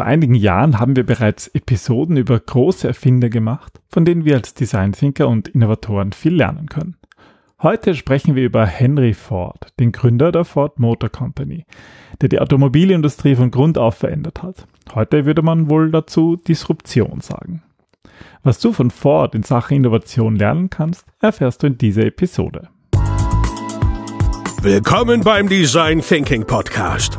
Vor einigen Jahren haben wir bereits Episoden über große Erfinder gemacht, von denen wir als Design Thinker und Innovatoren viel lernen können. Heute sprechen wir über Henry Ford, den Gründer der Ford Motor Company, der die Automobilindustrie von Grund auf verändert hat. Heute würde man wohl dazu Disruption sagen. Was du von Ford in Sachen Innovation lernen kannst, erfährst du in dieser Episode. Willkommen beim Design Thinking Podcast,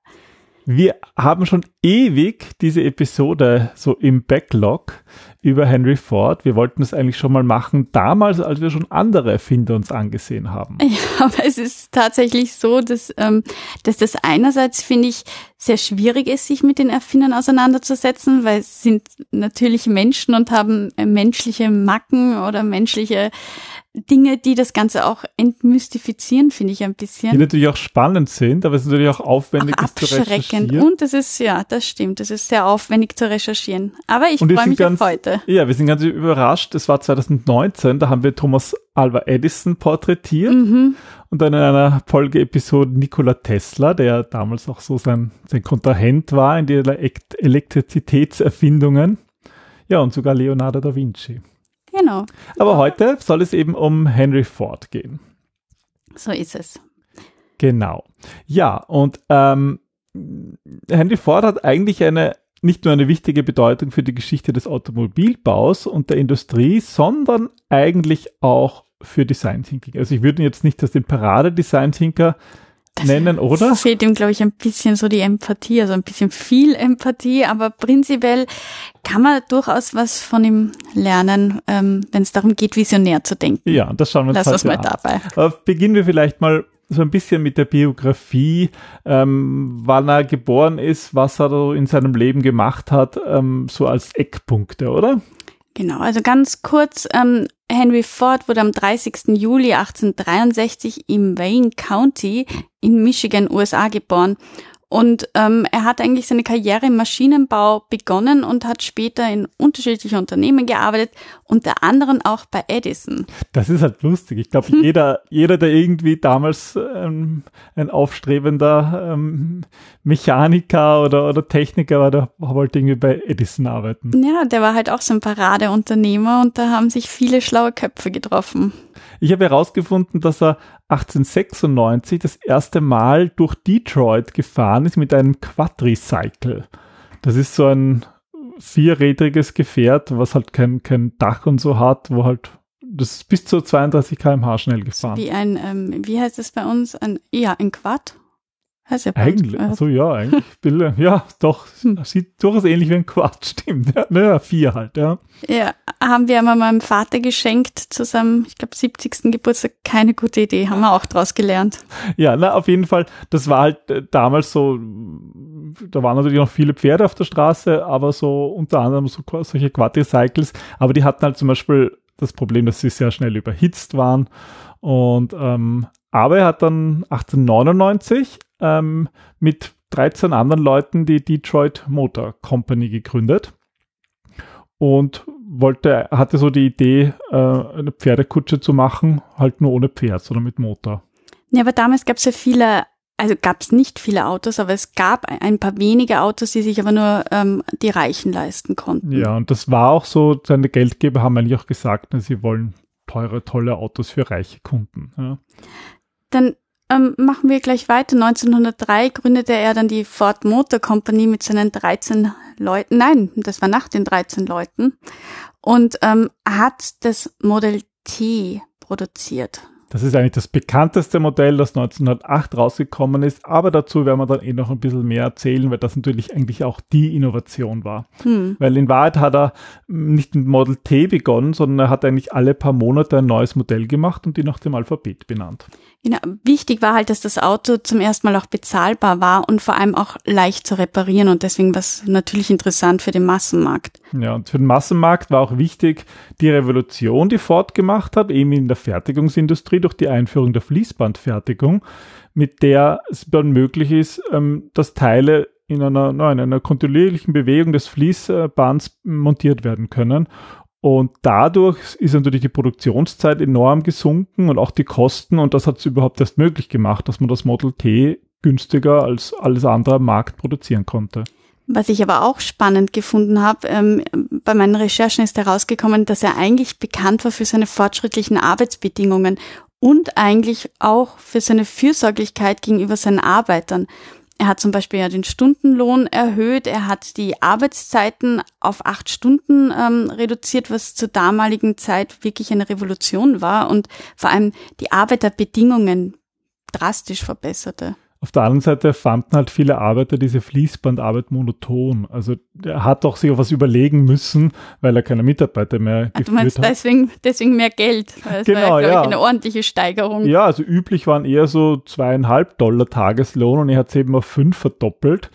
Wir haben schon ewig diese Episode so im Backlog über Henry Ford. Wir wollten es eigentlich schon mal machen, damals, als wir schon andere Erfinder uns angesehen haben. Ja, aber es ist tatsächlich so, dass, ähm, dass das einerseits, finde ich, sehr schwierig ist, sich mit den Erfindern auseinanderzusetzen, weil es sind natürlich Menschen und haben äh, menschliche Macken oder menschliche Dinge, die das Ganze auch entmystifizieren, finde ich ein bisschen. Die natürlich auch spannend sind, aber es ist natürlich auch aufwendig auch zu recherchieren. Und das ist, ja, das stimmt. Das ist sehr aufwendig zu recherchieren. Aber ich freue mich ganz, auf heute. Ja, wir sind ganz überrascht. Es war 2019, da haben wir Thomas Alva Edison porträtiert. Mhm. Und dann in einer Folgeepisode Nikola Tesla, der damals auch so sein, sein Kontrahent war in die Elektrizitätserfindungen. Ja, und sogar Leonardo da Vinci. Genau. Aber heute soll es eben um Henry Ford gehen. So ist es. Genau. Ja, und ähm, Henry Ford hat eigentlich eine nicht nur eine wichtige Bedeutung für die Geschichte des Automobilbaus und der Industrie, sondern eigentlich auch für Design Thinking. Also ich würde ihn jetzt nicht als den Parade-Design Thinker das nennen, oder? Fehlt ihm, glaube ich, ein bisschen so die Empathie, also ein bisschen viel Empathie, aber prinzipiell kann man durchaus was von ihm lernen, ähm, wenn es darum geht, visionär zu denken. Ja, das schauen wir uns Lass uns mal an. dabei. Aber beginnen wir vielleicht mal so ein bisschen mit der Biografie, ähm, wann er geboren ist, was er in seinem Leben gemacht hat, ähm, so als Eckpunkte, oder? Genau, also ganz kurz, ähm, Henry Ford wurde am 30. Juli 1863 im Wayne County in Michigan, USA geboren und ähm, er hat eigentlich seine Karriere im Maschinenbau begonnen und hat später in unterschiedlichen Unternehmen gearbeitet, unter anderem auch bei Edison. Das ist halt lustig. Ich glaube, hm. jeder, jeder, der irgendwie damals ähm, ein aufstrebender ähm, Mechaniker oder, oder Techniker war, der wollte irgendwie bei Edison arbeiten. Ja, der war halt auch so ein Paradeunternehmer und da haben sich viele schlaue Köpfe getroffen. Ich habe herausgefunden, dass er 1896 das erste Mal durch Detroit gefahren ist mit einem Quadricycle. Das ist so ein vierrädriges Gefährt, was halt kein, kein Dach und so hat, wo halt das ist bis zu 32 km/h schnell gefahren. Wie ein, ähm, wie heißt es bei uns? Ein, ja, ein Quad? Heißt ja eigentlich, also ja, eigentlich, Bilder, ja, doch, sieht durchaus ähnlich wie ein Quad, stimmt. Ja, naja, vier halt, ja. Ja, haben wir einmal meinem Vater geschenkt zu seinem, ich glaube, 70. Geburtstag. Keine gute Idee, haben wir auch draus gelernt. Ja, na, auf jeden Fall, das war halt äh, damals so, da waren natürlich noch viele Pferde auf der Straße, aber so unter anderem so solche Quadricycles, aber die hatten halt zum Beispiel das Problem, dass sie sehr schnell überhitzt waren und ähm, aber er hat dann 1899 ähm, mit 13 anderen Leuten die Detroit Motor Company gegründet und wollte, hatte so die Idee, äh, eine Pferdekutsche zu machen, halt nur ohne Pferd, sondern mit Motor. Ja, aber damals gab es ja viele, also gab es nicht viele Autos, aber es gab ein paar wenige Autos, die sich aber nur ähm, die Reichen leisten konnten. Ja, und das war auch so, seine Geldgeber haben eigentlich auch gesagt, ne, sie wollen teure, tolle Autos für reiche Kunden. Ja. Dann ähm, machen wir gleich weiter. 1903 gründete er dann die Ford Motor Company mit seinen 13 Leuten. Nein, das war nach den 13 Leuten. Und ähm, hat das Model T produziert. Das ist eigentlich das bekannteste Modell, das 1908 rausgekommen ist, aber dazu werden wir dann eh noch ein bisschen mehr erzählen, weil das natürlich eigentlich auch die Innovation war. Hm. Weil in Wahrheit hat er nicht mit Model T begonnen, sondern er hat eigentlich alle paar Monate ein neues Modell gemacht und die nach dem Alphabet benannt. Genau. Wichtig war halt, dass das Auto zum ersten Mal auch bezahlbar war und vor allem auch leicht zu reparieren und deswegen war es natürlich interessant für den Massenmarkt. Ja, und für den Massenmarkt war auch wichtig die Revolution, die Ford gemacht hat, eben in der Fertigungsindustrie durch die Einführung der Fließbandfertigung, mit der es dann möglich ist, ähm, dass Teile in einer, in einer kontinuierlichen Bewegung des Fließbands montiert werden können. Und dadurch ist natürlich die Produktionszeit enorm gesunken und auch die Kosten. Und das hat es überhaupt erst möglich gemacht, dass man das Model T günstiger als alles andere am Markt produzieren konnte. Was ich aber auch spannend gefunden habe, ähm, bei meinen Recherchen ist herausgekommen, dass er eigentlich bekannt war für seine fortschrittlichen Arbeitsbedingungen und eigentlich auch für seine Fürsorglichkeit gegenüber seinen Arbeitern. Er hat zum Beispiel ja den Stundenlohn erhöht, er hat die Arbeitszeiten auf acht Stunden ähm, reduziert, was zur damaligen Zeit wirklich eine Revolution war und vor allem die Arbeiterbedingungen drastisch verbesserte. Auf der anderen Seite fanden halt viele Arbeiter diese Fließbandarbeit monoton. Also er hat doch sich auf was überlegen müssen, weil er keine Mitarbeiter mehr ah, Du meinst hat. deswegen, deswegen mehr Geld? Das genau, war ja, ja. Ich, eine ordentliche Steigerung. Ja, also üblich waren eher so zweieinhalb Dollar Tageslohn und er hat es eben auf fünf verdoppelt.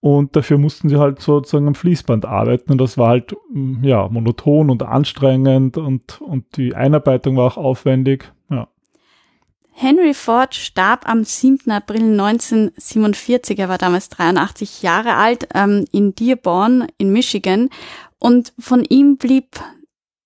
Und dafür mussten sie halt sozusagen am Fließband arbeiten. Und das war halt, mm, ja, monoton und anstrengend und, und die Einarbeitung war auch aufwendig. Henry Ford starb am 7. April 1947, er war damals 83 Jahre alt, ähm, in Dearborn in Michigan. Und von ihm blieb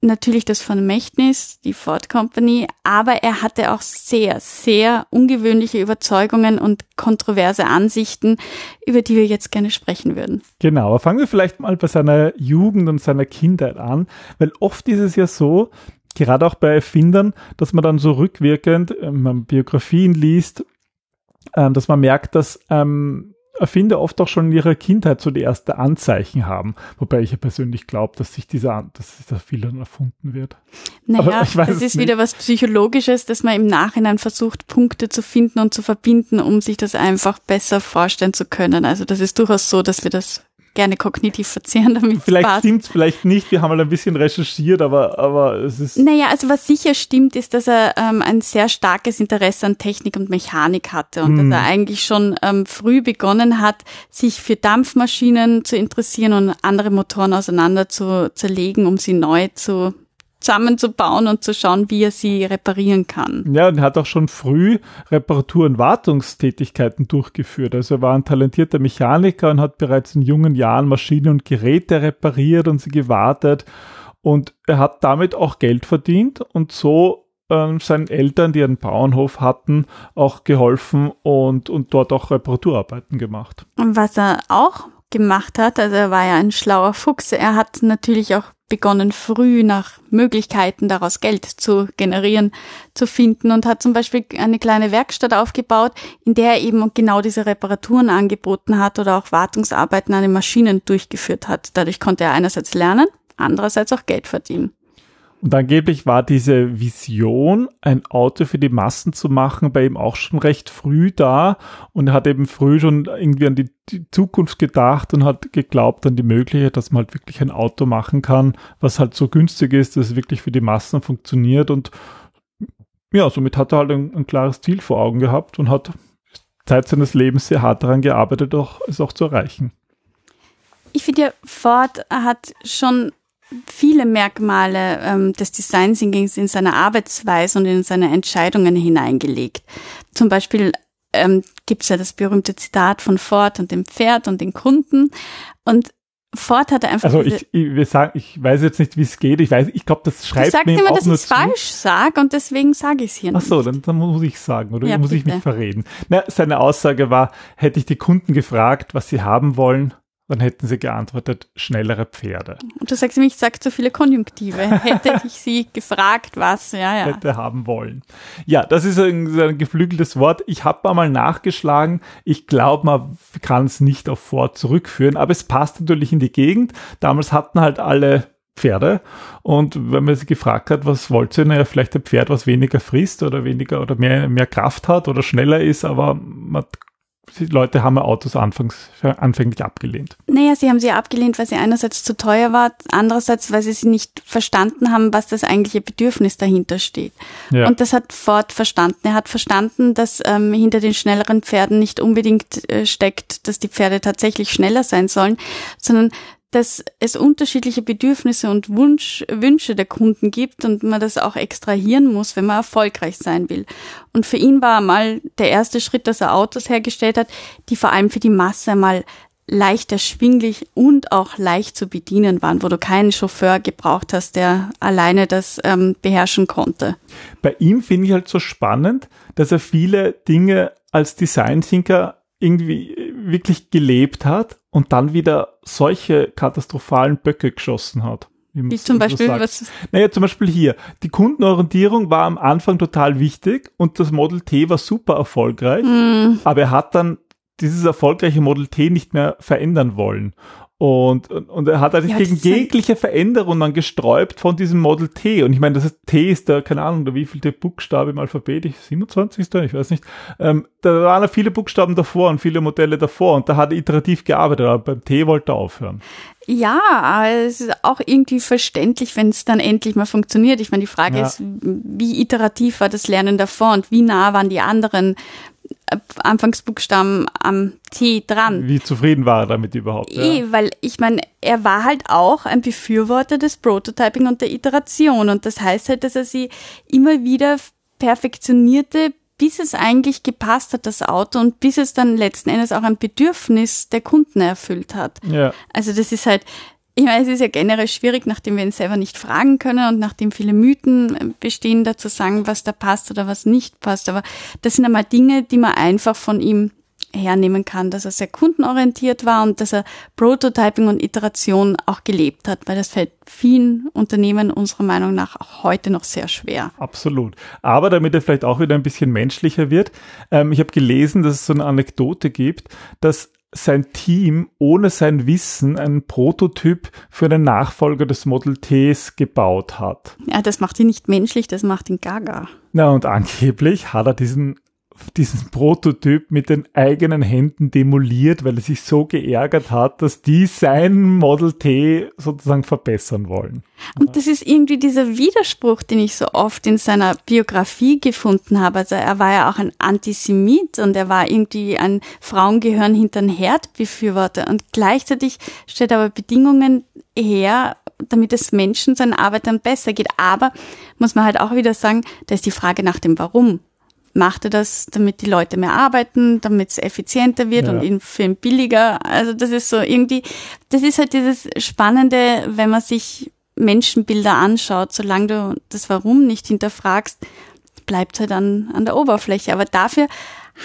natürlich das Vermächtnis, die Ford Company, aber er hatte auch sehr, sehr ungewöhnliche Überzeugungen und kontroverse Ansichten, über die wir jetzt gerne sprechen würden. Genau, aber fangen wir vielleicht mal bei seiner Jugend und seiner Kindheit an, weil oft ist es ja so, gerade auch bei Erfindern, dass man dann so rückwirkend ähm, Biografien liest, ähm, dass man merkt, dass ähm, Erfinder oft auch schon in ihrer Kindheit so die ersten Anzeichen haben. Wobei ich ja persönlich glaube, dass sich dieser, dass sich da viel dann erfunden wird. Naja, das ist nicht. wieder was Psychologisches, dass man im Nachhinein versucht, Punkte zu finden und zu verbinden, um sich das einfach besser vorstellen zu können. Also das ist durchaus so, dass wir das gerne kognitiv verzehren, damit Vielleicht stimmt es vielleicht nicht, wir haben mal ein bisschen recherchiert, aber, aber es ist. Naja, also was sicher stimmt, ist, dass er ähm, ein sehr starkes Interesse an Technik und Mechanik hatte und hm. dass er eigentlich schon ähm, früh begonnen hat, sich für Dampfmaschinen zu interessieren und andere Motoren auseinander zu zerlegen, um sie neu zu zusammenzubauen und zu schauen, wie er sie reparieren kann. Ja, und er hat auch schon früh Reparatur- und Wartungstätigkeiten durchgeführt. Also er war ein talentierter Mechaniker und hat bereits in jungen Jahren Maschinen und Geräte repariert und sie gewartet. Und er hat damit auch Geld verdient und so ähm, seinen Eltern, die einen Bauernhof hatten, auch geholfen und, und dort auch Reparaturarbeiten gemacht. Und was er auch gemacht hat, also er war ja ein schlauer Fuchs, er hat natürlich auch begonnen, früh nach Möglichkeiten daraus Geld zu generieren, zu finden und hat zum Beispiel eine kleine Werkstatt aufgebaut, in der er eben genau diese Reparaturen angeboten hat oder auch Wartungsarbeiten an den Maschinen durchgeführt hat. Dadurch konnte er einerseits lernen, andererseits auch Geld verdienen. Und angeblich war diese Vision, ein Auto für die Massen zu machen, bei ihm auch schon recht früh da und er hat eben früh schon irgendwie an die, die, Zukunft gedacht und hat geglaubt an die Möglichkeit, dass man halt wirklich ein Auto machen kann, was halt so günstig ist, dass es wirklich für die Massen funktioniert und ja, somit hat er halt ein, ein klares Ziel vor Augen gehabt und hat Zeit seines Lebens sehr hart daran gearbeitet, auch, es auch zu erreichen. Ich finde ja, Ford hat schon viele Merkmale ähm, des Design Thinkings in seine Arbeitsweise und in seine Entscheidungen hineingelegt. Zum Beispiel ähm, gibt es ja das berühmte Zitat von Ford und dem Pferd und den Kunden. Und Ford hatte einfach. Also ich, ich, wir sagen, ich weiß jetzt nicht, wie es geht. Ich weiß, ich glaube, das schreibt du mir immer, dass ich es falsch sage und deswegen sage ich es hier nicht. Ach so, dann, dann muss ich sagen oder ja, muss bitte. ich mich verreden. Na, seine Aussage war, hätte ich die Kunden gefragt, was sie haben wollen, dann hätten sie geantwortet, schnellere Pferde. Und du sagst nämlich, ich sage zu viele Konjunktive. Hätte ich sie gefragt, was, ja, ja. Hätte haben wollen. Ja, das ist ein, ein geflügeltes Wort. Ich habe mal nachgeschlagen. Ich glaube, man kann es nicht auf Ford zurückführen, aber es passt natürlich in die Gegend. Damals hatten halt alle Pferde. Und wenn man sie gefragt hat, was wollt ihr, naja, vielleicht ein Pferd, was weniger frisst oder weniger oder mehr, mehr Kraft hat oder schneller ist, aber man die Leute haben Autos anfangs, anfänglich abgelehnt. Naja, sie haben sie abgelehnt, weil sie einerseits zu teuer war, andererseits, weil sie sie nicht verstanden haben, was das eigentliche Bedürfnis dahinter steht. Ja. Und das hat Ford verstanden. Er hat verstanden, dass ähm, hinter den schnelleren Pferden nicht unbedingt äh, steckt, dass die Pferde tatsächlich schneller sein sollen, sondern dass es unterschiedliche Bedürfnisse und Wunsch, Wünsche der Kunden gibt und man das auch extrahieren muss, wenn man erfolgreich sein will. Und für ihn war mal der erste Schritt, dass er Autos hergestellt hat, die vor allem für die Masse mal leicht erschwinglich und auch leicht zu bedienen waren, wo du keinen Chauffeur gebraucht hast, der alleine das ähm, beherrschen konnte. Bei ihm finde ich halt so spannend, dass er viele Dinge als Design Thinker irgendwie wirklich gelebt hat und dann wieder solche katastrophalen Böcke geschossen hat. Wie, zum Beispiel? Was? Naja, zum Beispiel hier. Die Kundenorientierung war am Anfang total wichtig und das Model T war super erfolgreich, mm. aber er hat dann dieses erfolgreiche Model T nicht mehr verändern wollen. Und, und, und er hat eigentlich ja, gegen jegliche Veränderung dann gesträubt von diesem Model T. Und ich meine, das ist, T ist der, keine Ahnung, der wievielte Buchstabe im Alphabet, ich, 27. Ich weiß nicht. Ähm, da waren ja viele Buchstaben davor und viele Modelle davor und da hat er iterativ gearbeitet, aber beim T wollte er aufhören. Ja, es ist auch irgendwie verständlich, wenn es dann endlich mal funktioniert. Ich meine, die Frage ja. ist, wie iterativ war das Lernen davor und wie nah waren die anderen Anfangsbuchstaben am T dran. Wie zufrieden war er damit überhaupt? Eh, ja. weil ich meine, er war halt auch ein Befürworter des Prototyping und der Iteration und das heißt halt, dass er sie immer wieder perfektionierte, bis es eigentlich gepasst hat, das Auto, und bis es dann letzten Endes auch ein Bedürfnis der Kunden erfüllt hat. Ja. Also das ist halt, ich meine, es ist ja generell schwierig, nachdem wir ihn selber nicht fragen können und nachdem viele Mythen bestehen, da zu sagen, was da passt oder was nicht passt. Aber das sind einmal Dinge, die man einfach von ihm hernehmen kann, dass er sehr kundenorientiert war und dass er Prototyping und Iteration auch gelebt hat, weil das fällt vielen Unternehmen unserer Meinung nach auch heute noch sehr schwer. Absolut. Aber damit er vielleicht auch wieder ein bisschen menschlicher wird, ähm, ich habe gelesen, dass es so eine Anekdote gibt, dass sein Team ohne sein Wissen einen Prototyp für den Nachfolger des Model Ts gebaut hat. Ja, das macht ihn nicht menschlich, das macht ihn gaga. Na, und angeblich hat er diesen diesen Prototyp mit den eigenen Händen demoliert, weil er sich so geärgert hat, dass die sein Model T sozusagen verbessern wollen. Und das ist irgendwie dieser Widerspruch, den ich so oft in seiner Biografie gefunden habe. Also er war ja auch ein Antisemit und er war irgendwie ein Frauengehören hinter den Herd Befürworter und gleichzeitig stellt er aber Bedingungen her, damit es Menschen, seinen Arbeitern besser geht. Aber muss man halt auch wieder sagen, da ist die Frage nach dem Warum macht er das, damit die Leute mehr arbeiten, damit es effizienter wird ja. und ihn für ihn billiger. Also das ist so irgendwie, das ist halt dieses Spannende, wenn man sich Menschenbilder anschaut, solange du das Warum nicht hinterfragst, bleibt halt an, an der Oberfläche. Aber dafür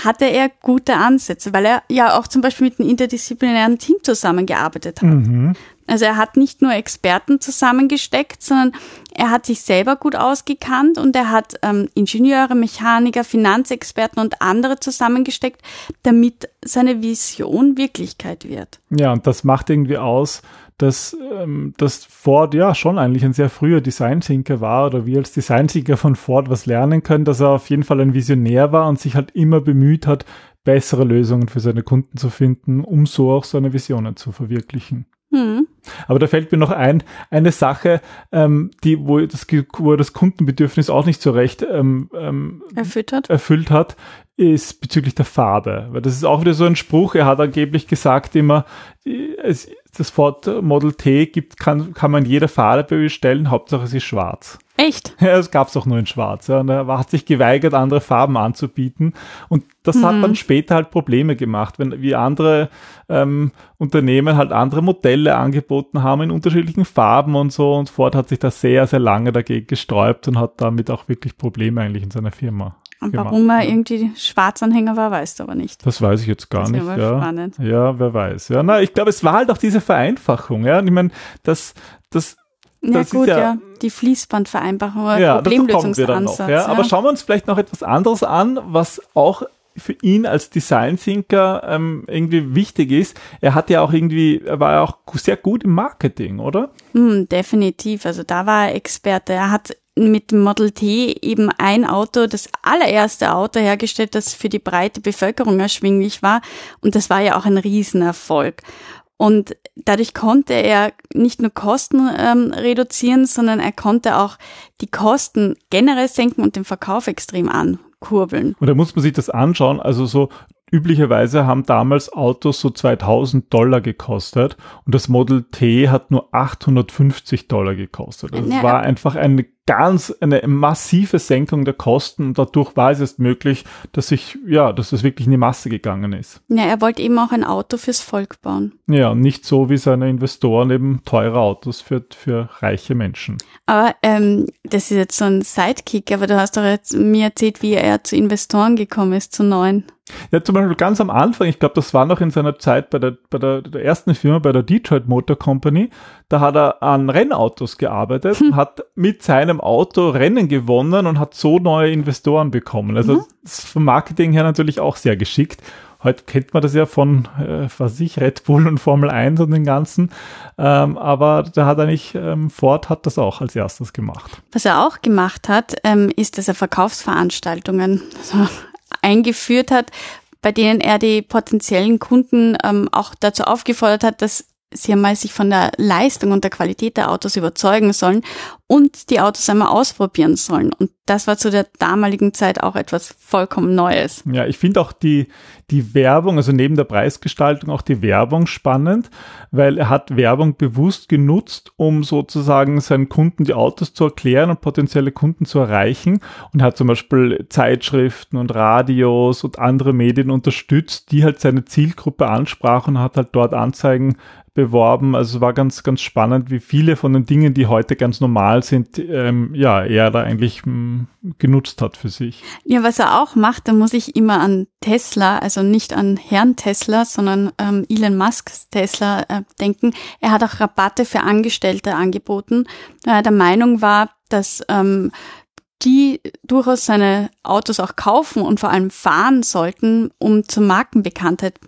hatte er gute Ansätze, weil er ja auch zum Beispiel mit einem interdisziplinären Team zusammengearbeitet hat. Mhm. Also er hat nicht nur Experten zusammengesteckt, sondern er hat sich selber gut ausgekannt und er hat ähm, Ingenieure, Mechaniker, Finanzexperten und andere zusammengesteckt, damit seine Vision Wirklichkeit wird. Ja, und das macht irgendwie aus, dass, ähm, dass Ford ja schon eigentlich ein sehr früher Design-Thinker war oder wir als Design-Thinker von Ford was lernen können, dass er auf jeden Fall ein Visionär war und sich halt immer bemüht hat, bessere Lösungen für seine Kunden zu finden, um so auch seine Visionen zu verwirklichen. Mhm. Aber da fällt mir noch ein, eine Sache, ähm, die, wo das, wo das Kundenbedürfnis auch nicht so recht ähm, ähm, erfüllt, hat. erfüllt hat, ist bezüglich der Farbe. Weil das ist auch wieder so ein Spruch, er hat angeblich gesagt immer, es, das Ford Model T gibt, kann, kann man jeder Farbe bestellen, Hauptsache es ist schwarz. Echt? Ja, es gab es auch nur in Schwarz. Ja. Und er hat sich geweigert, andere Farben anzubieten. Und das mhm. hat dann später halt Probleme gemacht, wenn wie andere ähm, Unternehmen halt andere Modelle angeboten haben in unterschiedlichen Farben und so. Und Ford hat sich da sehr, sehr lange dagegen gesträubt und hat damit auch wirklich Probleme eigentlich in seiner Firma. Und warum er irgendwie Schwarzanhänger war, weißt du aber nicht. Das weiß ich jetzt gar das nicht. Ja. Spannend. ja, wer weiß. Ja, na, ich glaube, es war halt auch diese Vereinfachung. Ja, und ich meine, das, das ja gut, ja, ja, die Fließbandvereinbarung oder ja, Problemlösungsansatz. Noch, ja. Aber schauen wir uns vielleicht noch etwas anderes an, was auch für ihn als Design Thinker ähm, irgendwie wichtig ist. Er hat ja auch irgendwie, er war ja auch sehr gut im Marketing, oder? Mm, definitiv. Also da war er Experte. Er hat mit dem Model T eben ein Auto, das allererste Auto hergestellt, das für die breite Bevölkerung erschwinglich war. Und das war ja auch ein Riesenerfolg. Und dadurch konnte er nicht nur Kosten ähm, reduzieren, sondern er konnte auch die Kosten generell senken und den Verkauf extrem ankurbeln. Und da muss man sich das anschauen. Also so üblicherweise haben damals Autos so 2000 Dollar gekostet und das Model T hat nur 850 Dollar gekostet. Also es war einfach eine ganz, eine massive Senkung der Kosten und dadurch war es erst möglich, dass ich, ja, dass es wirklich in die Masse gegangen ist. Ja, er wollte eben auch ein Auto fürs Volk bauen. Ja, nicht so wie seine Investoren eben teure Autos für, für reiche Menschen. Aber ähm, das ist jetzt so ein Sidekick, aber du hast doch jetzt mir erzählt, wie er zu Investoren gekommen ist, zu neuen. Ja, zum Beispiel ganz am Anfang, ich glaube, das war noch in seiner Zeit bei der, bei der, der ersten Firma, bei der Detroit Motor Company, da hat er an Rennautos gearbeitet, hm. hat mit seinem Auto Rennen gewonnen und hat so neue Investoren bekommen. Also mhm. das ist vom Marketing her natürlich auch sehr geschickt. Heute kennt man das ja von, äh, was ich, Red Bull und Formel 1 und den ganzen. Ähm, aber da hat eigentlich, ähm, Ford hat das auch als erstes gemacht. Was er auch gemacht hat, ähm, ist, dass er Verkaufsveranstaltungen also eingeführt hat, bei denen er die potenziellen Kunden ähm, auch dazu aufgefordert hat, dass sie einmal sich von der Leistung und der Qualität der Autos überzeugen sollen und die Autos einmal ausprobieren sollen. Und das war zu der damaligen Zeit auch etwas vollkommen Neues. Ja, ich finde auch die, die Werbung, also neben der Preisgestaltung auch die Werbung spannend, weil er hat Werbung bewusst genutzt, um sozusagen seinen Kunden die Autos zu erklären und potenzielle Kunden zu erreichen und hat zum Beispiel Zeitschriften und Radios und andere Medien unterstützt, die halt seine Zielgruppe ansprachen und hat halt dort Anzeigen beworben. Also es war ganz, ganz spannend, wie viele von den Dingen, die heute ganz normal sind, ähm, ja, er da eigentlich m, hm, genutzt hat für sich. Ja, was er auch macht, da muss ich immer an Tesla, also nicht an Herrn Tesla, sondern ähm, Elon Musks Tesla äh, denken. Er hat auch Rabatte für Angestellte angeboten, weil er der Meinung war, dass ähm, die durchaus seine Autos auch kaufen und vor allem fahren sollten, um zur Markenbekanntheit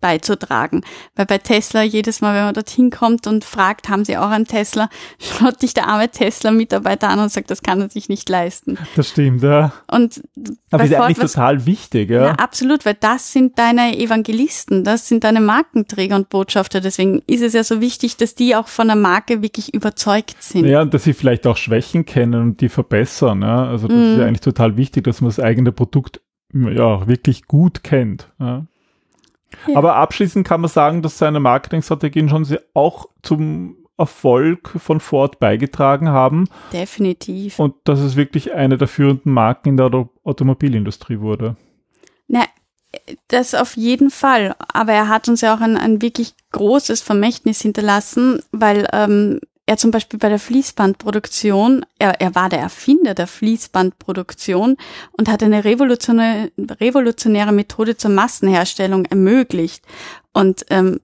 beizutragen. Weil bei Tesla jedes Mal, wenn man dorthin kommt und fragt, haben Sie auch einen Tesla, schaut dich der arme Tesla-Mitarbeiter an und sagt, das kann er sich nicht leisten. Das stimmt, ja. Und aber ist eigentlich was, total wichtig, ja. ja. Absolut, weil das sind deine Evangelisten, das sind deine Markenträger und Botschafter. Deswegen ist es ja so wichtig, dass die auch von der Marke wirklich überzeugt sind. Ja, und dass sie vielleicht auch Schwächen kennen und die verbessern. Ja. Also das mm. ist ja mhm. eigentlich total wichtig, dass man das eigene Produkt ja wirklich gut kennt. Ja. Aber abschließend kann man sagen, dass seine Marketingstrategien schon auch zum Erfolg von Ford beigetragen haben. Definitiv. Und dass es wirklich eine der führenden Marken in der Automobilindustrie wurde. Na, das auf jeden Fall. Aber er hat uns ja auch ein, ein wirklich großes Vermächtnis hinterlassen, weil ähm, er zum Beispiel bei der Fließbandproduktion, er, er war der Erfinder der Fließbandproduktion und hat eine revolutionäre, revolutionäre Methode zur Massenherstellung ermöglicht. Und ähm,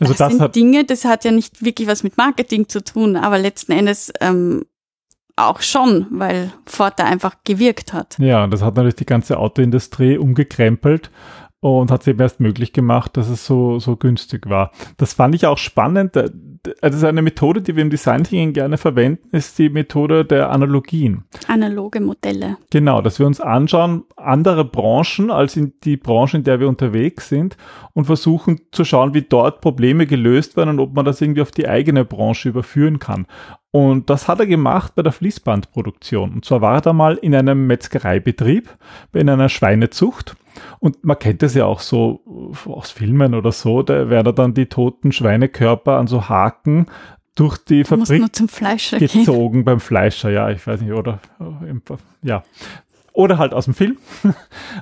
also das, das sind Dinge, das hat ja nicht wirklich was mit Marketing zu tun, aber letzten Endes ähm, auch schon, weil Ford da einfach gewirkt hat. Ja, das hat natürlich die ganze Autoindustrie umgekrempelt und hat es eben erst möglich gemacht, dass es so, so günstig war. Das fand ich auch spannend. Also eine Methode, die wir im Design Thinking gerne verwenden, ist die Methode der Analogien. Analoge Modelle. Genau, dass wir uns anschauen, andere Branchen als in die Branche, in der wir unterwegs sind und versuchen zu schauen, wie dort Probleme gelöst werden und ob man das irgendwie auf die eigene Branche überführen kann. Und das hat er gemacht bei der Fließbandproduktion. Und zwar war er da mal in einem Metzgereibetrieb, in einer Schweinezucht und man kennt das ja auch so aus Filmen oder so, da werden dann die toten Schweinekörper an so Haken durch die Fabrik gezogen gehen. beim Fleischer, ja, ich weiß nicht, oder ja. Oder halt aus dem Film.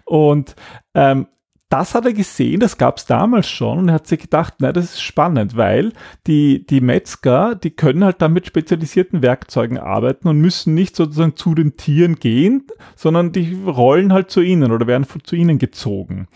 Und ähm, das hat er gesehen, das gab es damals schon und er hat sich gedacht, na, das ist spannend, weil die, die Metzger, die können halt dann mit spezialisierten Werkzeugen arbeiten und müssen nicht sozusagen zu den Tieren gehen, sondern die rollen halt zu ihnen oder werden zu ihnen gezogen.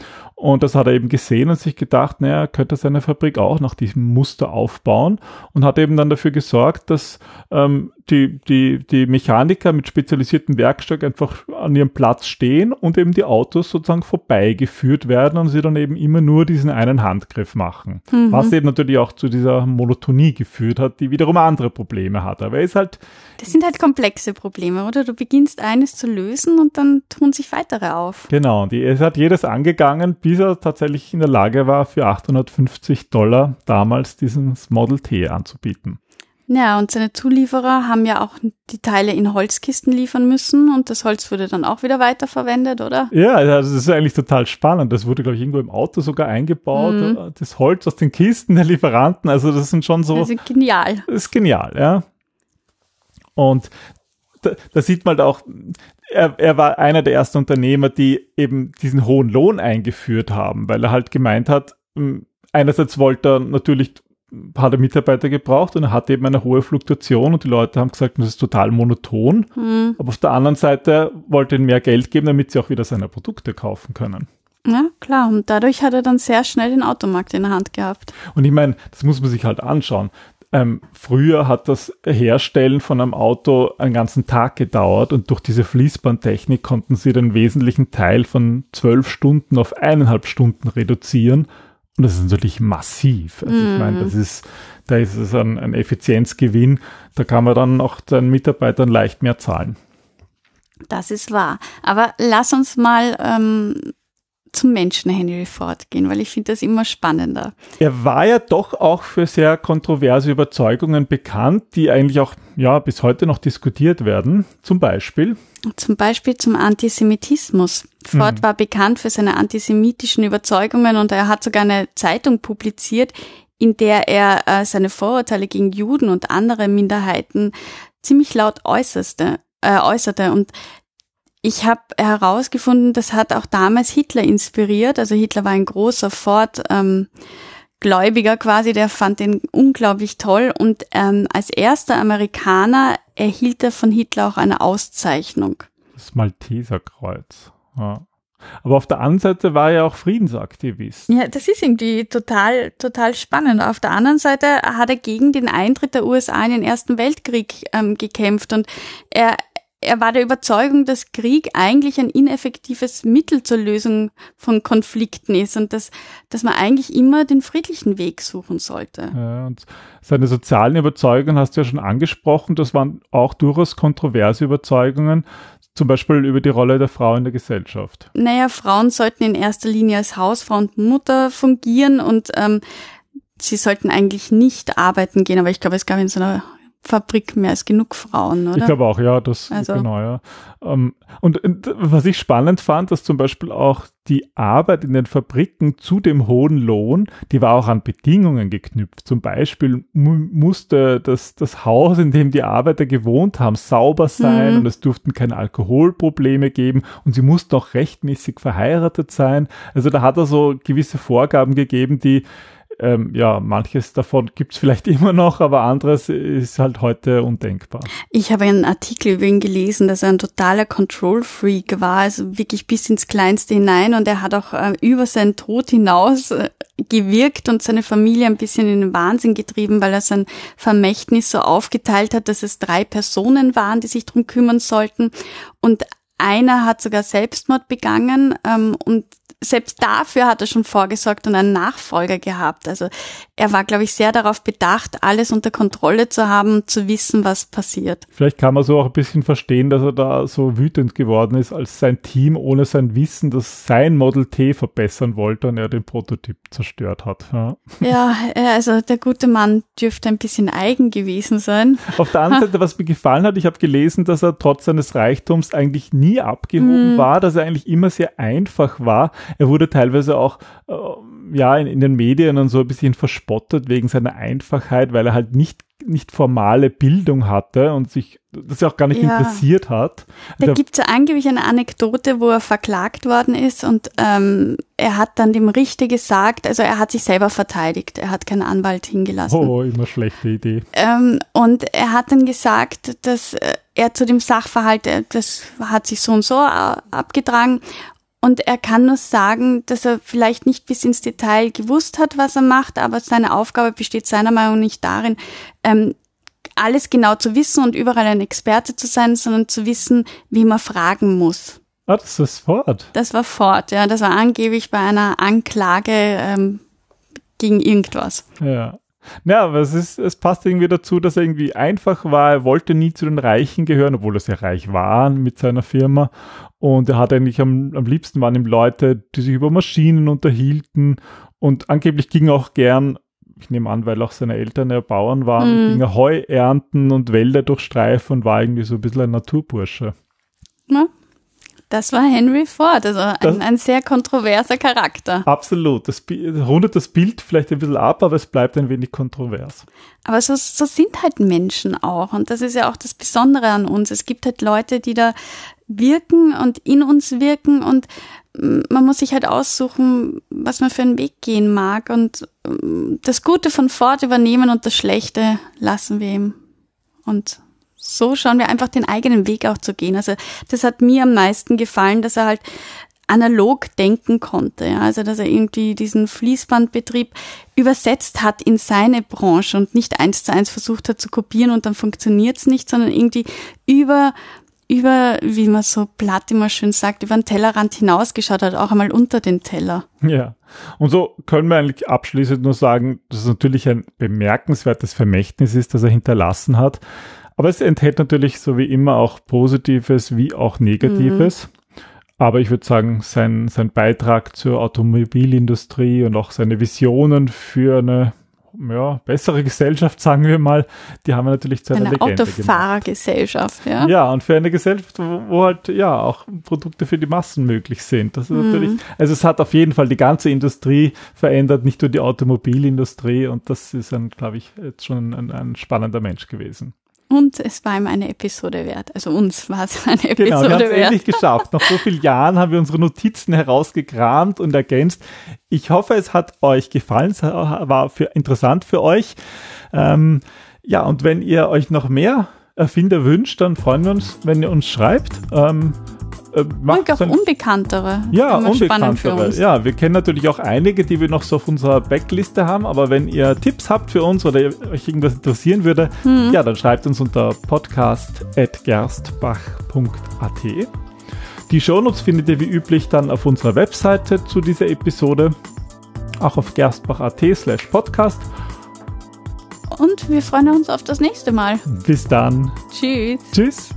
Und das hat er eben gesehen und sich gedacht, naja, er könnte seine Fabrik auch nach diesem Muster aufbauen und hat eben dann dafür gesorgt, dass ähm, die, die, die Mechaniker mit spezialisiertem Werkzeug einfach an ihrem Platz stehen und eben die Autos sozusagen vorbeigeführt werden und sie dann eben immer nur diesen einen Handgriff machen. Mhm. Was eben natürlich auch zu dieser Monotonie geführt hat, die wiederum andere Probleme hat. Aber er ist halt. Das sind halt komplexe Probleme, oder? Du beginnst eines zu lösen und dann tun sich weitere auf. Genau. Und er hat jedes angegangen, bis er tatsächlich in der Lage war, für 850 Dollar damals dieses Model T anzubieten. Ja, und seine Zulieferer haben ja auch die Teile in Holzkisten liefern müssen und das Holz wurde dann auch wieder weiterverwendet, oder? Ja, also das ist eigentlich total spannend. Das wurde, glaube ich, irgendwo im Auto sogar eingebaut. Mhm. Das Holz aus den Kisten der Lieferanten, also das sind schon so. Das ist genial. Das ist genial, ja. Und da, da sieht man auch, er, er war einer der ersten Unternehmer, die eben diesen hohen Lohn eingeführt haben, weil er halt gemeint hat, hm, einerseits wollte er natürlich hat er Mitarbeiter gebraucht und er hatte eben eine hohe Fluktuation und die Leute haben gesagt, das ist total monoton. Mhm. Aber auf der anderen Seite wollte er ihnen mehr Geld geben, damit sie auch wieder seine Produkte kaufen können. Ja, klar. Und dadurch hat er dann sehr schnell den Automarkt in der Hand gehabt. Und ich meine, das muss man sich halt anschauen. Ähm, früher hat das Herstellen von einem Auto einen ganzen Tag gedauert und durch diese Fließbandtechnik konnten sie den wesentlichen Teil von zwölf Stunden auf eineinhalb Stunden reduzieren und das ist natürlich massiv. Also mm. ich meine, das mhm. ist, da ist es ein, ein Effizienzgewinn. Da kann man dann auch den Mitarbeitern leicht mehr zahlen. Das ist wahr. Aber lass uns mal ähm, zum Menschen Henry Ford gehen, weil ich finde das immer spannender. Er war ja doch auch für sehr kontroverse Überzeugungen bekannt, die eigentlich auch ja bis heute noch diskutiert werden. Zum Beispiel. Zum Beispiel zum Antisemitismus. Ford mhm. war bekannt für seine antisemitischen Überzeugungen und er hat sogar eine Zeitung publiziert, in der er äh, seine Vorurteile gegen Juden und andere Minderheiten ziemlich laut äußerste, äh, äußerte. Und ich habe herausgefunden, das hat auch damals Hitler inspiriert. Also Hitler war ein großer Ford. Ähm, Gläubiger quasi, der fand den unglaublich toll und ähm, als erster Amerikaner erhielt er von Hitler auch eine Auszeichnung. Das Malteserkreuz. Ja. Aber auf der anderen Seite war er auch Friedensaktivist. Ja, das ist irgendwie total, total spannend. Auf der anderen Seite hat er gegen den Eintritt der USA in den Ersten Weltkrieg ähm, gekämpft und er, er war der Überzeugung, dass Krieg eigentlich ein ineffektives Mittel zur Lösung von Konflikten ist und dass, dass man eigentlich immer den friedlichen Weg suchen sollte. Ja, und seine sozialen Überzeugungen hast du ja schon angesprochen. Das waren auch durchaus kontroverse Überzeugungen, zum Beispiel über die Rolle der Frau in der Gesellschaft. Naja, Frauen sollten in erster Linie als Hausfrau und Mutter fungieren und ähm, sie sollten eigentlich nicht arbeiten gehen, aber ich glaube, es gab in so einer Fabrik mehr als genug Frauen, oder? Ich glaube auch, ja, das also. genau, ja. Ähm, und, und, was ich spannend fand, dass zum Beispiel auch die Arbeit in den Fabriken zu dem hohen Lohn, die war auch an Bedingungen geknüpft. Zum Beispiel musste das, das Haus, in dem die Arbeiter gewohnt haben, sauber sein mhm. und es durften keine Alkoholprobleme geben und sie mussten auch rechtmäßig verheiratet sein. Also da hat er so gewisse Vorgaben gegeben, die ähm, ja, manches davon gibt es vielleicht immer noch, aber anderes ist halt heute undenkbar. Ich habe einen Artikel über ihn gelesen, dass er ein totaler Control-Freak war, also wirklich bis ins Kleinste hinein und er hat auch äh, über seinen Tod hinaus äh, gewirkt und seine Familie ein bisschen in den Wahnsinn getrieben, weil er sein Vermächtnis so aufgeteilt hat, dass es drei Personen waren, die sich drum kümmern sollten und einer hat sogar Selbstmord begangen ähm, und selbst dafür hat er schon vorgesorgt und einen Nachfolger gehabt. Also er war, glaube ich, sehr darauf bedacht, alles unter Kontrolle zu haben, zu wissen, was passiert. Vielleicht kann man so auch ein bisschen verstehen, dass er da so wütend geworden ist, als sein Team ohne sein Wissen das sein Model T verbessern wollte und er den Prototyp zerstört hat. Ja, ja also der gute Mann dürfte ein bisschen eigen gewesen sein. Auf der anderen Seite, was mir gefallen hat, ich habe gelesen, dass er trotz seines Reichtums eigentlich nie abgehoben mm. war, dass er eigentlich immer sehr einfach war er wurde teilweise auch äh, ja in, in, den Medien und so ein bisschen verspottet wegen seiner Einfachheit, weil er halt nicht nicht formale Bildung hatte und sich das auch gar nicht ja. interessiert hat. Da also, gibt es ja angeblich eine Anekdote, wo er verklagt worden ist und ähm, er hat dann dem Richter gesagt, also er hat sich selber verteidigt, er hat keinen Anwalt hingelassen. Oh, immer schlechte Idee. Ähm, und er hat dann gesagt, dass äh, er zu dem Sachverhalt, äh, das hat sich so und so äh, abgetragen Und er kann nur sagen, dass er vielleicht nicht bis ins Detail gewusst hat, was er macht, aber seine Aufgabe besteht seiner Meinung nach nicht darin, ähm, alles genau zu wissen und überall ein Experte zu sein, sondern zu wissen, wie man fragen muss. Ah, das ist Ford. Das war Ford, ja. Das war angeblich bei einer Anklage ähm, gegen irgendwas. Ja. Ja, aber es, ist, es passt irgendwie dazu, dass er irgendwie einfach war. Er wollte nie zu den Reichen gehören, obwohl er sehr reich war mit seiner Firma. Und er hat eigentlich am, am liebsten waren ihm Leute, die sich über Maschinen unterhielten. Und angeblich ging er auch gern, ich nehme an, weil auch seine Eltern ja Bauern waren, Mhm. ging er Heu ernten und Wälder durchstreifen und war irgendwie so ein bisschen ein Naturbursche. Ja. Das war Henry Ford, also ein, ein sehr kontroverser Charakter. Absolut. Das rundet das Bild vielleicht ein bisschen ab, aber es bleibt ein wenig kontrovers. Aber so, so sind halt Menschen auch. Und das ist ja auch das Besondere an uns. Es gibt halt Leute, die da wirken und in uns wirken und mm, man muss sich halt aussuchen, was man für einen Weg gehen mag und mm, das Gute von Ford übernehmen und das Schlechte lassen wir ihm. Und so schauen wir einfach den eigenen Weg auch zu gehen. Also das hat mir am meisten gefallen, dass er halt analog denken konnte. Ja? Also dass er irgendwie diesen Fließbandbetrieb übersetzt hat in seine Branche und nicht eins zu eins versucht hat zu kopieren und dann funktioniert's nicht, sondern irgendwie über über, wie man so platt immer schön sagt, über den Tellerrand hinausgeschaut hat, auch einmal unter den Teller. Ja. Und so können wir eigentlich abschließend nur sagen, dass es natürlich ein bemerkenswertes Vermächtnis ist, das er hinterlassen hat. Aber es enthält natürlich so wie immer auch Positives wie auch Negatives. Aber ich würde sagen, sein, sein Beitrag zur Automobilindustrie und auch seine Visionen für eine ja, bessere Gesellschaft, sagen wir mal, die haben wir natürlich zu einer, Eine Legende. Autofahrergesellschaft, ja. Ja, und für eine Gesellschaft, wo, wo halt ja auch Produkte für die Massen möglich sind. Das ist Mhm. natürlich, also es hat auf jeden Fall die ganze Industrie verändert, nicht nur die Automobilindustrie und das ist ein, glaube ich, jetzt schon ein, ein spannender Mensch gewesen. Und es war ihm eine Episode wert. Also uns war es eine Genau, wir Episode haben es wert. endlich geschafft. Nach so vielen Jahren haben wir unsere Notizen herausgekramt und ergänzt. Ich hoffe, es hat euch gefallen. Es war für, interessant für euch. Ähm, ja, und wenn ihr euch noch mehr Erfinder wünscht, dann freuen wir uns, wenn ihr uns schreibt. Ähm, äh, macht Und auch unbekanntere. ja, Immer spannend für unbekanntere. uns. Ja, wir kennen natürlich auch einige, die wir noch so auf unserer Backliste haben, aber wenn ihr Tipps habt für uns oder euch irgendwas interessieren würde, Hm. ja, dann schreibt uns unter podcast.gerstbach.at. Die Shownotes findet ihr wie üblich dann auf unserer Webseite zu dieser Episode, auch auf gerstbach.at slash podcast. Und wir freuen uns auf das nächste Mal. Bis dann. Tschüss. Tschüss.